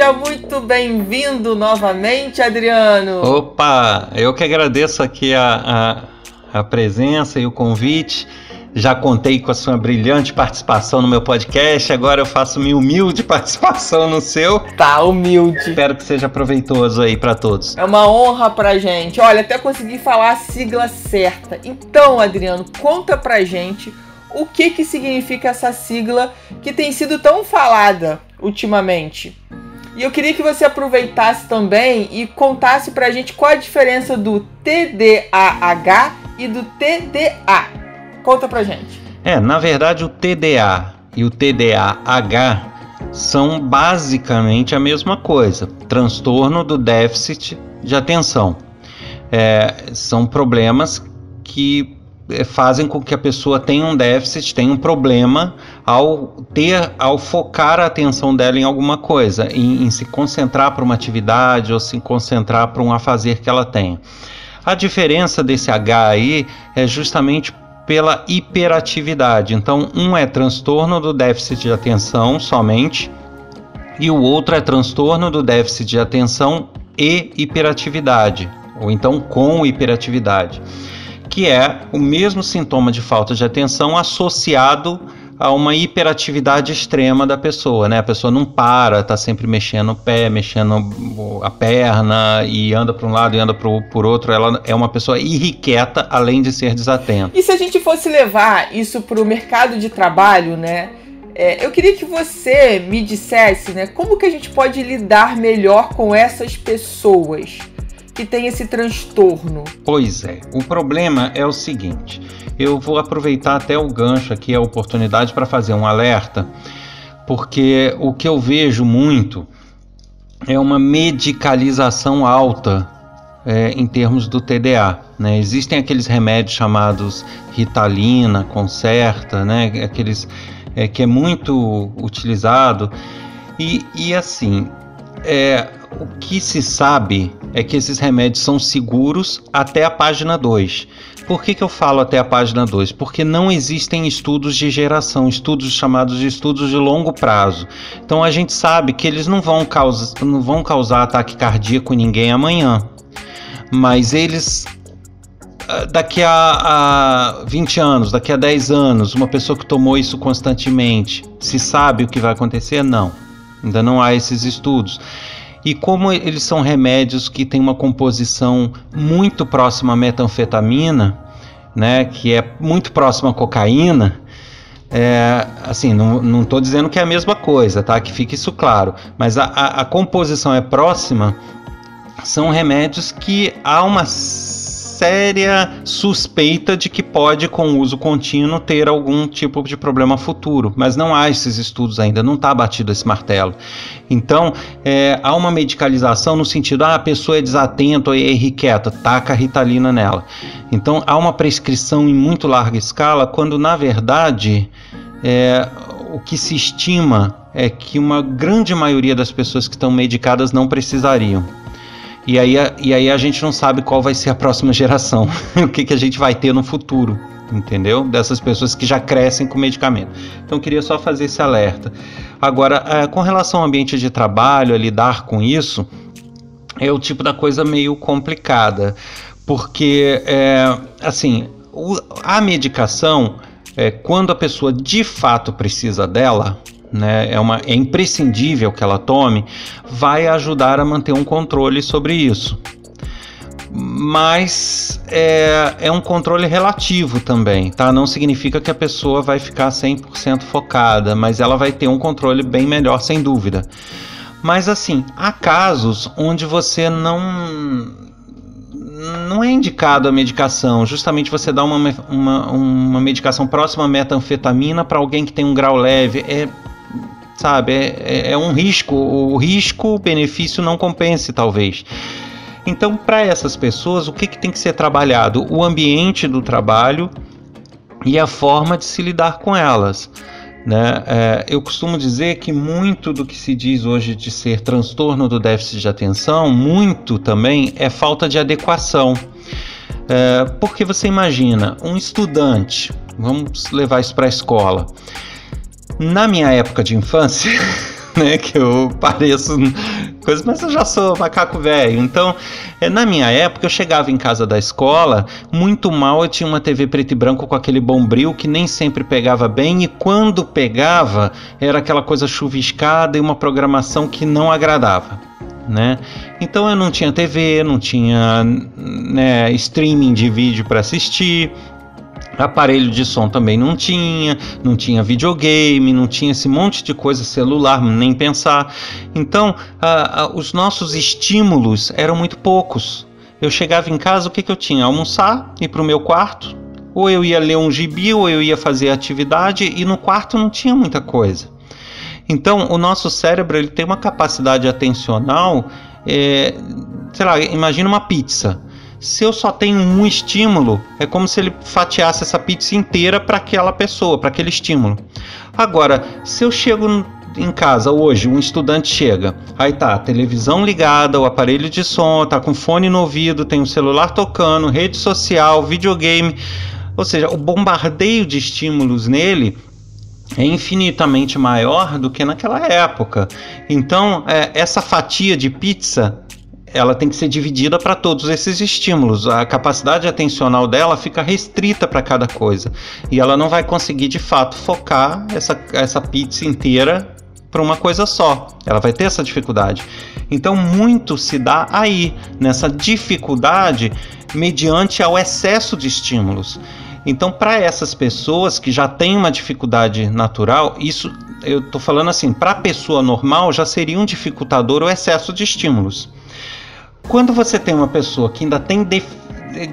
Seja muito bem-vindo novamente, Adriano. Opa, eu que agradeço aqui a, a, a, presença e o convite. Já contei com a sua brilhante participação no meu podcast, agora eu faço minha humilde participação no seu. Tá, humilde. Espero que seja proveitoso aí para todos. É uma honra pra gente. Olha, até consegui falar a sigla certa. Então, Adriano, conta pra gente o que que significa essa sigla que tem sido tão falada ultimamente. E eu queria que você aproveitasse também e contasse pra gente qual a diferença do TDAH e do TDA. Conta pra gente. É, na verdade o TDA e o TDAH são basicamente a mesma coisa, transtorno do déficit de atenção. É, são problemas que fazem com que a pessoa tenha um déficit, tenha um problema ao ter, ao focar a atenção dela em alguma coisa, em, em se concentrar para uma atividade ou se concentrar para um afazer que ela tenha. A diferença desse H aí é justamente pela hiperatividade. Então, um é transtorno do déficit de atenção somente, e o outro é transtorno do déficit de atenção e hiperatividade, ou então com hiperatividade que é o mesmo sintoma de falta de atenção associado a uma hiperatividade extrema da pessoa, né? A pessoa não para, tá sempre mexendo o pé, mexendo a perna e anda para um lado e anda pro, por outro. Ela é uma pessoa irrequieta, além de ser desatenta. E se a gente fosse levar isso para o mercado de trabalho, né? É, eu queria que você me dissesse, né? Como que a gente pode lidar melhor com essas pessoas? Que tem esse transtorno? Pois é, o problema é o seguinte: eu vou aproveitar até o gancho aqui, a oportunidade para fazer um alerta, porque o que eu vejo muito é uma medicalização alta é, em termos do TDA. Né? Existem aqueles remédios chamados Ritalina, Concerta, né? aqueles é, que é muito utilizado. E, e assim, é, o que se sabe é que esses remédios são seguros até a página 2. Por que, que eu falo até a página 2? Porque não existem estudos de geração, estudos chamados de estudos de longo prazo. Então a gente sabe que eles não vão, causa, não vão causar ataque cardíaco em ninguém amanhã. Mas eles ah, daqui a, a 20 anos, daqui a 10 anos, uma pessoa que tomou isso constantemente, se sabe o que vai acontecer? Não. Ainda não há esses estudos. E como eles são remédios que têm uma composição muito próxima à metanfetamina, né, que é muito próxima à cocaína, é, assim, não estou dizendo que é a mesma coisa, tá? Que fique isso claro. Mas a, a, a composição é próxima, são remédios que há uma séria suspeita de que pode, com uso contínuo, ter algum tipo de problema futuro, mas não há esses estudos ainda, não está batido esse martelo. Então, é, há uma medicalização no sentido, ah, a pessoa é desatenta ou é irrequieta, taca a ritalina nela. Então, há uma prescrição em muito larga escala, quando na verdade é, o que se estima é que uma grande maioria das pessoas que estão medicadas não precisariam. E aí, e aí a gente não sabe qual vai ser a próxima geração, o que, que a gente vai ter no futuro, entendeu? Dessas pessoas que já crescem com medicamento. Então queria só fazer esse alerta. Agora, é, com relação ao ambiente de trabalho, a lidar com isso, é o tipo da coisa meio complicada, porque, é, assim, a medicação, é, quando a pessoa de fato precisa dela, né, é, uma, é imprescindível que ela tome, vai ajudar a manter um controle sobre isso. Mas é, é um controle relativo também, tá? Não significa que a pessoa vai ficar 100% focada, mas ela vai ter um controle bem melhor, sem dúvida. Mas assim, há casos onde você não não é indicado a medicação. Justamente você dá uma, uma, uma medicação próxima à metanfetamina para alguém que tem um grau leve. É, sabe, é, é, é um risco. O risco, o benefício não compense, talvez. Então, para essas pessoas, o que, que tem que ser trabalhado? O ambiente do trabalho e a forma de se lidar com elas. Né? É, eu costumo dizer que muito do que se diz hoje de ser transtorno do déficit de atenção, muito também é falta de adequação. É, porque você imagina um estudante, vamos levar isso para a escola. Na minha época de infância, né? Que eu pareço coisa, mas eu já sou macaco velho. Então, é, na minha época, eu chegava em casa da escola, muito mal eu tinha uma TV preto e branco com aquele bombril que nem sempre pegava bem, e quando pegava, era aquela coisa chuviscada e uma programação que não agradava. Né? Então eu não tinha TV, não tinha né, streaming de vídeo para assistir, Aparelho de som também não tinha, não tinha videogame, não tinha esse monte de coisa, celular, nem pensar. Então, os nossos estímulos eram muito poucos. Eu chegava em casa, o que, que eu tinha? Almoçar, ir para o meu quarto, ou eu ia ler um gibi, ou eu ia fazer atividade, e no quarto não tinha muita coisa. Então, o nosso cérebro ele tem uma capacidade atencional, é, sei lá, imagina uma pizza. Se eu só tenho um estímulo, é como se ele fatiasse essa pizza inteira para aquela pessoa, para aquele estímulo. Agora, se eu chego em casa hoje, um estudante chega, aí tá, televisão ligada, o aparelho de som, tá com fone no ouvido, tem o um celular tocando, rede social, videogame, ou seja, o bombardeio de estímulos nele é infinitamente maior do que naquela época. Então, é, essa fatia de pizza ela tem que ser dividida para todos esses estímulos. A capacidade atencional dela fica restrita para cada coisa. E ela não vai conseguir de fato focar essa, essa pizza inteira para uma coisa só. Ela vai ter essa dificuldade. Então, muito se dá aí, nessa dificuldade, mediante ao excesso de estímulos. Então, para essas pessoas que já têm uma dificuldade natural, isso eu estou falando assim, para a pessoa normal já seria um dificultador o excesso de estímulos. Quando você tem uma pessoa que ainda tem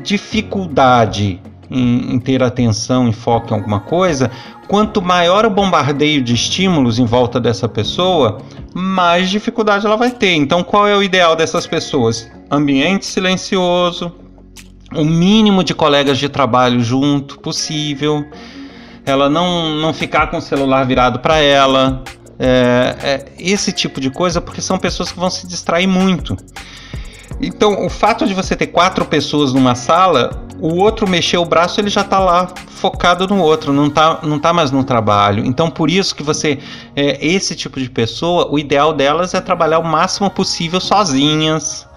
dificuldade em, em, ter atenção e foco em alguma coisa, quanto maior o bombardeio de estímulos em volta dessa pessoa, mais dificuldade ela vai ter. Então, qual é o ideal dessas pessoas? Ambiente silencioso, o mínimo de colegas de trabalho junto possível, ela não, não ficar com o celular virado para ela, é, é, esse tipo de coisa, porque são pessoas que vão se distrair muito. Então, o fato de você ter quatro pessoas numa sala, o outro mexer o braço, ele já está lá focado no outro, não está não tá mais no trabalho. Então, por isso que você, é, esse tipo de pessoa, o ideal delas é trabalhar o máximo possível sozinhas,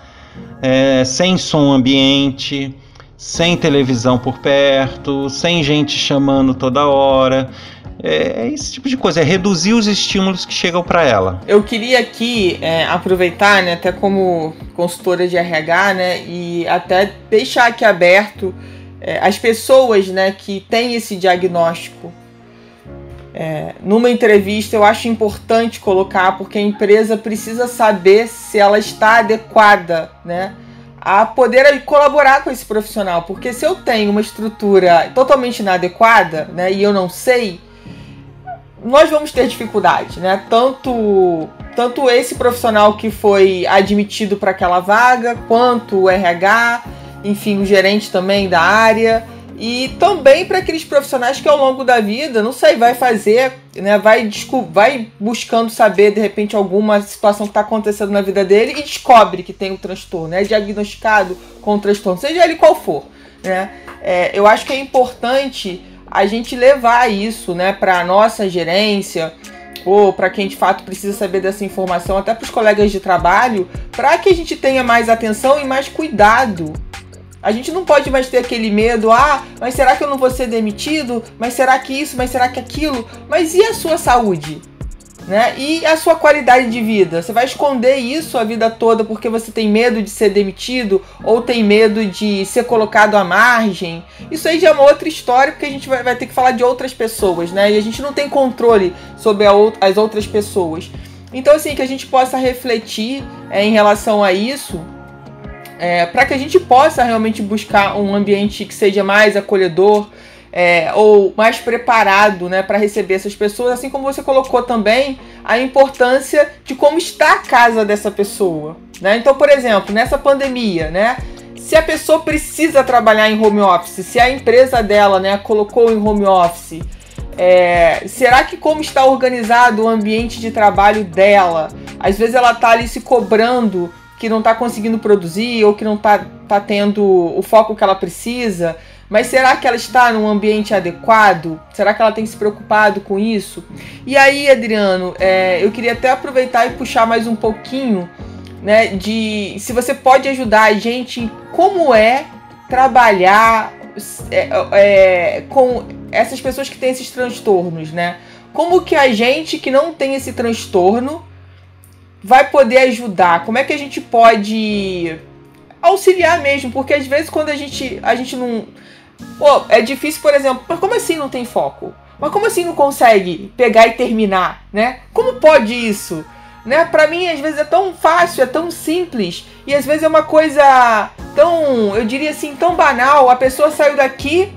é, sem som ambiente, sem televisão por perto, sem gente chamando toda hora. É, é esse tipo de coisa, é reduzir os estímulos que chegam para ela. Eu queria aqui é, aproveitar, né, até como consultora de RH, né, e até deixar aqui aberto é, as pessoas, né, que têm esse diagnóstico. É, numa entrevista eu acho importante colocar porque a empresa precisa saber se ela está adequada, né, a poder colaborar com esse profissional, porque se eu tenho uma estrutura totalmente inadequada, né, e eu não sei nós vamos ter dificuldade, né? Tanto, tanto esse profissional que foi admitido para aquela vaga, quanto o RH, enfim, o gerente também da área. E também para aqueles profissionais que ao longo da vida, não sei, vai fazer, né, vai, vai buscando saber de repente alguma situação que está acontecendo na vida dele e descobre que tem um transtorno, é diagnosticado com o transtorno, seja ele qual for. Né? É, eu acho que é importante a gente levar isso, né, para nossa gerência ou para quem de fato precisa saber dessa informação, até para os colegas de trabalho, para que a gente tenha mais atenção e mais cuidado. A gente não pode mais ter aquele medo, ah, mas será que eu não vou ser demitido? Mas será que isso? Mas será que aquilo? Mas e a sua saúde? Né? E a sua qualidade de vida? Você vai esconder isso a vida toda porque você tem medo de ser demitido ou tem medo de ser colocado à margem? Isso aí já é uma outra história porque a gente vai, vai ter que falar de outras pessoas, né? E a gente não tem controle sobre a, as outras pessoas. Então, assim, que a gente possa refletir é, em relação a isso é, para que a gente possa realmente buscar um ambiente que seja mais acolhedor é, ou mais preparado né, para receber essas pessoas, assim como você colocou também a importância de como está a casa dessa pessoa. Né? Então, por exemplo, nessa pandemia, né, se a pessoa precisa trabalhar em home office, se a empresa dela né, colocou em home office, é, será que como está organizado o ambiente de trabalho dela? Às vezes ela está ali se cobrando que não está conseguindo produzir ou que não está tá tendo o foco que ela precisa. Mas será que ela está num ambiente adequado? Será que ela tem se preocupado com isso? E aí, Adriano, é, eu queria até aproveitar e puxar mais um pouquinho, né, de se você pode ajudar a gente em como é trabalhar é, é, com essas pessoas que têm esses transtornos, né? Como que a gente que não tem esse transtorno vai poder ajudar? Como é que a gente pode auxiliar mesmo? Porque às vezes quando a gente a gente não Pô, é difícil, por exemplo, mas como assim não tem foco? Mas como assim não consegue pegar e terminar, né? Como pode isso? Né? Para mim às vezes é tão fácil, é tão simples e às vezes é uma coisa tão, eu diria assim, tão banal. A pessoa saiu daqui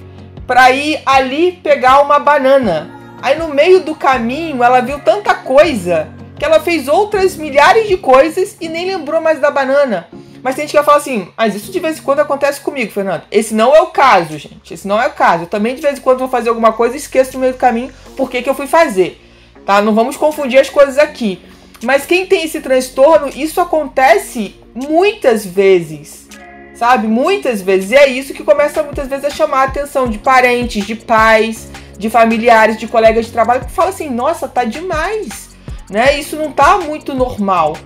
para ir ali pegar uma banana. Aí no meio do caminho ela viu tanta coisa que ela fez outras milhares de coisas e nem lembrou mais da banana. Mas tem gente que vai falar assim, mas isso de vez em quando acontece comigo, Fernando. Esse não é o caso, gente. Esse não é o caso. Eu também de vez em quando vou fazer alguma coisa e esqueço no meio do caminho por que, que eu fui fazer. Tá? Não vamos confundir as coisas aqui. Mas quem tem esse transtorno, isso acontece muitas vezes. Sabe? Muitas vezes. E é isso que começa muitas vezes a chamar a atenção de parentes, de pais, de familiares, de colegas de trabalho que fala assim: "Nossa, tá demais". Né? Isso não tá muito normal.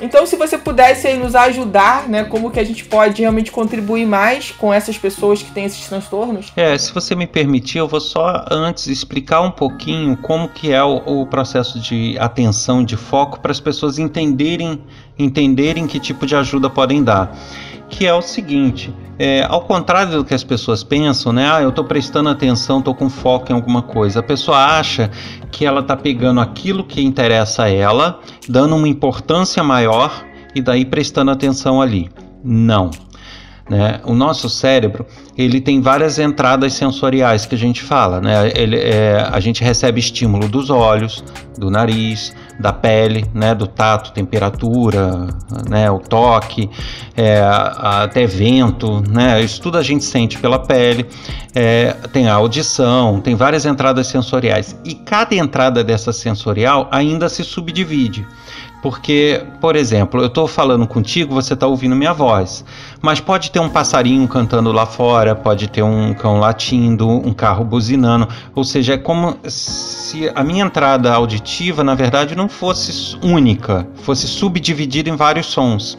Então, se você pudesse aí nos ajudar, né, como que a gente pode realmente contribuir mais com essas pessoas que têm esses transtornos? É, se você me permitir, eu vou só antes explicar um pouquinho como que é o, o processo de atenção, de foco, para as pessoas entenderem, entenderem que tipo de ajuda podem dar que é o seguinte: é, ao contrário do que as pessoas pensam, né? Ah, eu estou prestando atenção, estou com foco em alguma coisa. A pessoa acha que ela está pegando aquilo que interessa a ela, dando uma importância maior e daí prestando atenção ali. Não. Né? O nosso cérebro ele tem várias entradas sensoriais que a gente fala. Né? Ele, é, a gente recebe estímulo dos olhos, do nariz, da pele, né? do tato, temperatura, né? o toque, é, até vento. Né? Isso tudo a gente sente pela pele. É, tem a audição, tem várias entradas sensoriais. E cada entrada dessa sensorial ainda se subdivide. Porque, por exemplo, eu estou falando contigo, você está ouvindo minha voz, mas pode ter um passarinho cantando lá fora, pode ter um cão latindo, um carro buzinando, ou seja, é como se a minha entrada auditiva, na verdade, não fosse única, fosse subdividida em vários sons.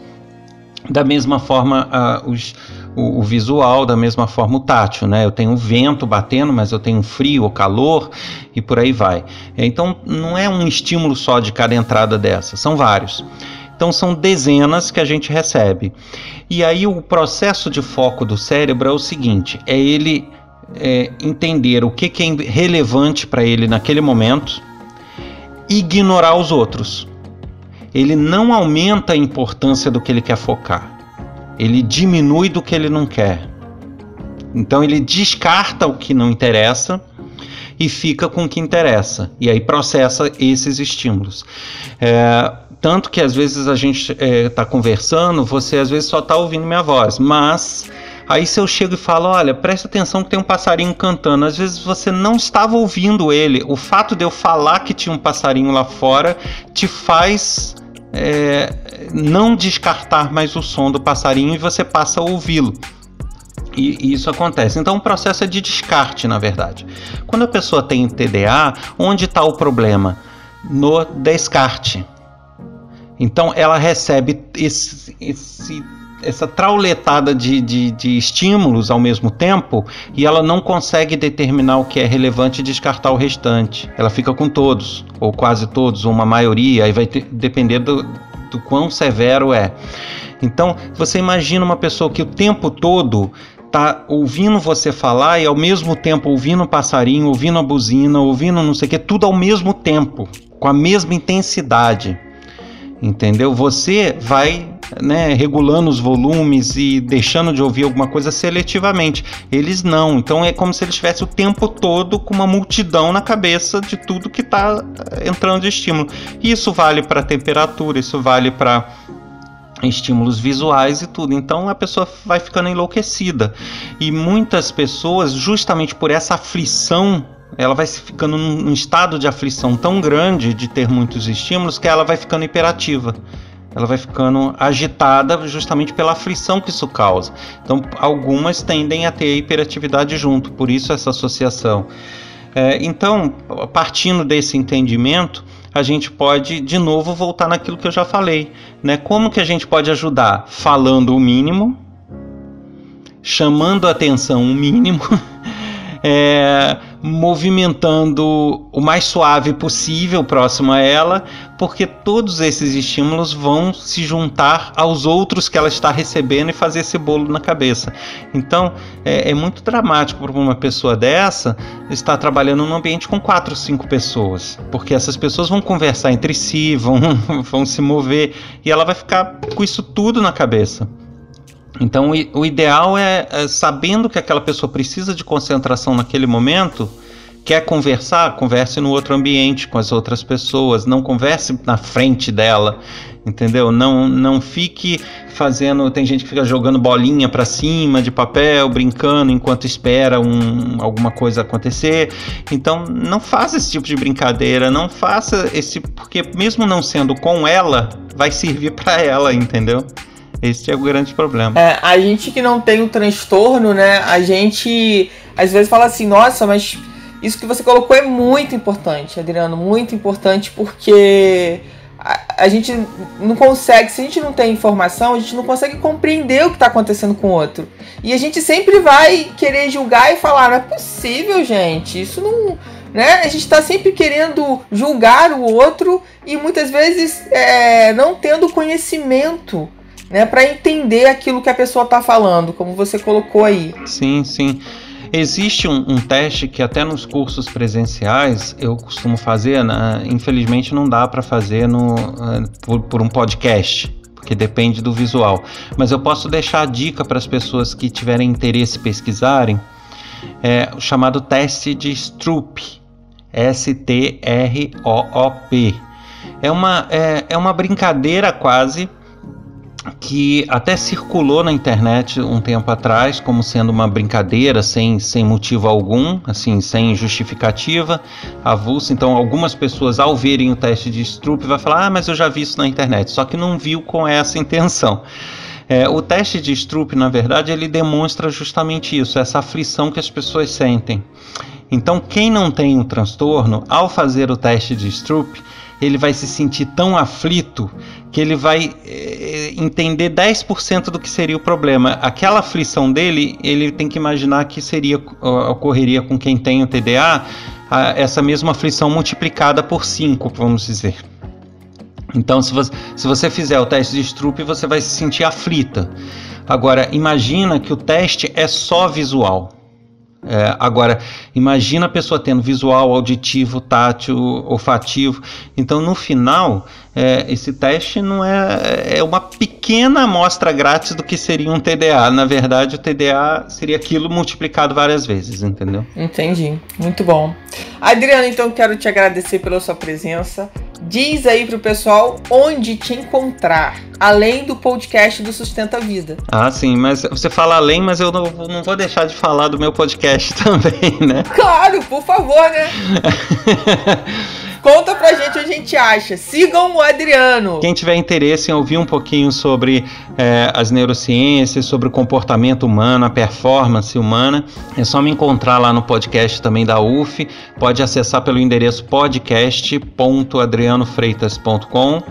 Da mesma forma, uh, os o, o, visual, da mesma forma o tátil, né? Eu tenho o vento batendo, mas eu tenho frio ou calor e por aí vai. Então não é um estímulo só de cada entrada dessa, são vários. Então são dezenas que a gente recebe. E aí o processo de foco do cérebro é o seguinte: é ele é, entender o que, que é relevante para ele naquele momento, ignorar os outros. Ele não aumenta a importância do que ele quer focar ele diminui do que ele não quer. Então ele descarta o que não interessa e fica com o que interessa. E aí processa esses estímulos. É, tanto que às vezes a gente está é, tá conversando, você às vezes só está ouvindo minha voz, mas aí se eu chego e falo, olha, presta atenção que tem um passarinho cantando, às vezes você não estava ouvindo ele. O fato de eu falar que tinha um passarinho lá fora te faz é, não descartar mais o som do passarinho e você passa a ouvi-lo. E, isso acontece. Então, o processo é de descarte, na verdade. Quando a pessoa tem TDA, onde está o problema? No descarte. Então, ela recebe esse, esse essa trauletada de, de, de, estímulos ao mesmo tempo e ela não consegue determinar o que é relevante e descartar o restante. Ela fica com todos, ou quase todos, ou uma maioria, aí vai ter, depender do, do quão severo é. Então, você imagina uma pessoa que o tempo todo tá ouvindo você falar e ao mesmo tempo ouvindo o passarinho, ouvindo a buzina, ouvindo não sei o que, tudo ao mesmo tempo, com a mesma intensidade. Entendeu? Você vai né, regulando os volumes e deixando de ouvir alguma coisa seletivamente. Eles não. Então é como se eles estivessem o tempo todo com uma multidão na cabeça de tudo que está eh, entrando de estímulo. Isso vale para temperatura, isso vale para estímulos visuais e tudo. Então a pessoa vai ficando enlouquecida. E muitas pessoas, justamente por essa aflição ela vai ficando num estado de aflição tão grande de ter muitos estímulos que ela vai ficando hiperativa. Ela vai ficando agitada justamente pela aflição que isso causa. Então, algumas tendem a ter hiperatividade junto, por isso essa associação. É, então, partindo desse entendimento, a gente pode de novo voltar naquilo que eu já falei, né? Como que a gente pode ajudar? Falando o mínimo, chamando a atenção o mínimo, é, movimentando o mais suave possível próximo a ela, porque todos esses estímulos vão se juntar aos outros que ela está recebendo e fazer esse bolo na cabeça. Então é, é muito dramático para uma pessoa dessa estar trabalhando num ambiente com quatro, cinco pessoas, porque essas pessoas vão conversar entre si, vão, vão se mover e ela vai ficar com isso tudo na cabeça. Então, o ideal é, é, sabendo que aquela pessoa precisa de concentração naquele momento, quer conversar, converse no outro ambiente com as outras pessoas, não converse na frente dela, entendeu? Não, não fique fazendo. Tem gente que fica jogando bolinha para cima de papel, brincando enquanto espera um, alguma coisa acontecer. Então, não faça esse tipo de brincadeira, não faça esse. Porque, mesmo não sendo com ela, vai servir para ela, entendeu? Esse é o grande problema. É, a gente que não tem o transtorno, né? A gente às vezes fala assim, nossa, mas isso que você colocou é muito importante, Adriano, muito importante porque a, a gente não consegue, se a gente não tem informação, a gente não consegue compreender o que está acontecendo com o outro. E a gente sempre vai querer julgar e falar, não é possível, gente, isso não. Né? A gente está sempre querendo julgar o outro e muitas vezes é, não tendo conhecimento né, para entender aquilo que a pessoa está falando, como você colocou aí. Sim, sim. Existe um, um, teste que até nos cursos presenciais eu costumo fazer, né? infelizmente não dá para fazer no, uh, por, por um podcast, porque depende do visual. Mas eu posso deixar a dica para as pessoas que tiverem interesse em pesquisarem, é o chamado teste de Stroop, S-T-R-O-O-P. É uma, é, é uma brincadeira quase que até circulou na internet um tempo atrás como sendo uma brincadeira sem, sem motivo algum, assim, sem justificativa, avulsa. Então, algumas pessoas ao verem o teste de Stroop vai falar: "Ah, mas eu já vi isso na internet", só que não viu com essa intenção. É, o teste de Stroop, na verdade, ele demonstra justamente isso, essa aflição que as pessoas sentem. Então, quem não tem o transtorno, ao fazer o teste de Stroop, ele vai se sentir tão aflito que ele vai é, entender 10% do que seria o problema. Aquela aflição dele, ele tem que imaginar que seria ocorreria com quem tem o TDA, a, essa mesma aflição multiplicada por 5, vamos dizer. Então, se você, se você fizer o teste de Stroop, você vai se sentir aflita. Agora, imagina que o teste é só visual. É, agora, imagina a pessoa tendo visual, auditivo, tátil, olfativo. Então, no final, é, esse teste não é, é uma pequena amostra grátis do que seria um TDA. Na verdade, o TDA seria aquilo multiplicado várias vezes, entendeu? Entendi. Muito bom. Adriana, então quero te agradecer pela sua presença. Diz aí pro pessoal onde te encontrar, além do podcast do Sustenta a Vida. Ah, sim, mas você fala além, mas eu não, não vou deixar de falar do meu podcast também, né? Claro, por favor, né? Conta pra gente onde a gente acha. Sigam o Adriano. Quem tiver interesse em ouvir um pouquinho sobre é, as neurociências, sobre o comportamento humano, a performance humana, é só me encontrar lá no podcast também da UF. Pode acessar pelo endereço podcast.adrianofreitas.com.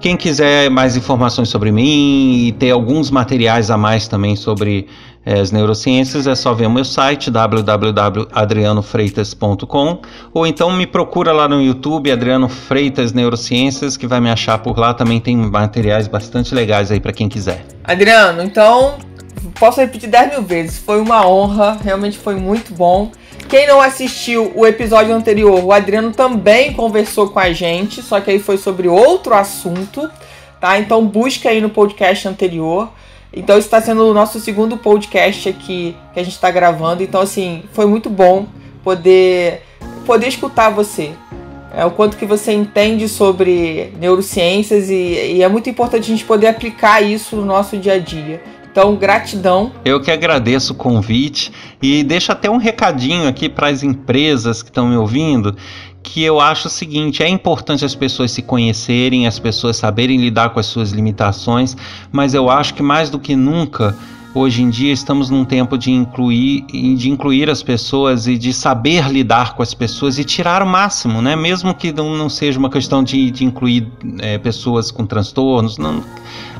Quem quiser mais informações sobre mim e ter alguns materiais a mais também sobre as neurociências, é só ver o meu site www.adrianofreitas.com ou então me procura lá no YouTube Adriano Freitas Neurociências que vai me achar por lá, também tem materiais bastante legais aí para quem quiser. Adriano, então posso repetir 10 mil vezes, foi uma honra, realmente foi muito bom. Quem não assistiu o episódio anterior, o Adriano também conversou com a gente, só que aí foi sobre outro assunto tá? Então busca aí no podcast anterior. Então está sendo o nosso segundo podcast aqui que a gente está gravando. Então assim foi muito bom poder poder escutar você. É o quanto que você entende sobre neurociências e, e é muito importante a gente poder aplicar isso no nosso dia a dia. Então, gratidão. Eu que agradeço o convite e deixo até um recadinho aqui para as empresas que estão me ouvindo, que eu acho o seguinte: é importante as pessoas se conhecerem, as pessoas saberem lidar com as suas limitações, mas eu acho que mais do que nunca Hoje em dia estamos num tempo de incluir, de incluir as pessoas e de saber lidar com as pessoas e tirar o máximo, né? Mesmo que não, seja uma questão de, de incluir é, pessoas com transtornos, não,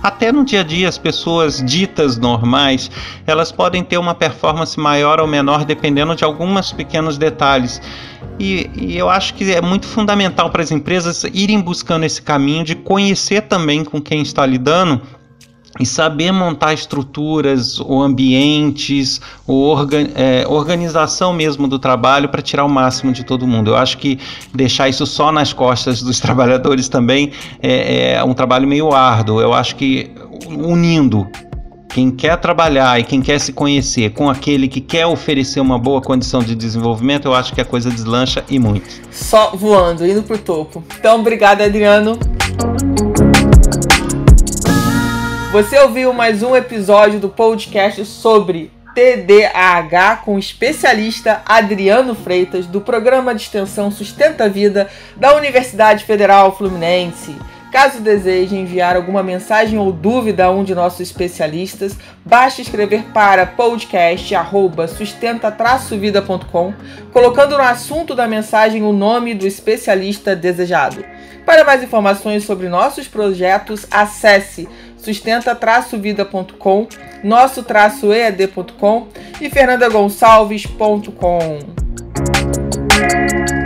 até no dia a dia as pessoas ditas normais, elas podem ter uma performance maior ou menor dependendo de alguns pequenos detalhes. E, e, eu acho que é muito fundamental para as empresas irem buscando esse caminho de conhecer também com quem está lidando e saber montar estruturas ou ambientes ou organ, é, organização mesmo do trabalho para tirar o máximo de todo mundo. Eu acho que deixar isso só nas costas dos trabalhadores também é, é um trabalho meio árduo. Eu acho que unindo quem quer trabalhar e quem quer se conhecer com aquele que quer oferecer uma boa condição de desenvolvimento, eu acho que a coisa deslancha e muito. Só voando, indo pro topo. Então, obrigado, Adriano. Você ouviu mais um episódio do podcast sobre TDAH com o especialista Adriano Freitas, do programa de extensão Sustenta a Vida da Universidade Federal Fluminense. Caso deseje enviar alguma mensagem ou dúvida a um de nossos especialistas, basta escrever para podcast@sustenta-vida.com, colocando no assunto da mensagem o nome do especialista desejado. Para mais informações sobre nossos projetos, acesse sustenta-vida.com, nosso-ead.com e fernandagonçalves.com.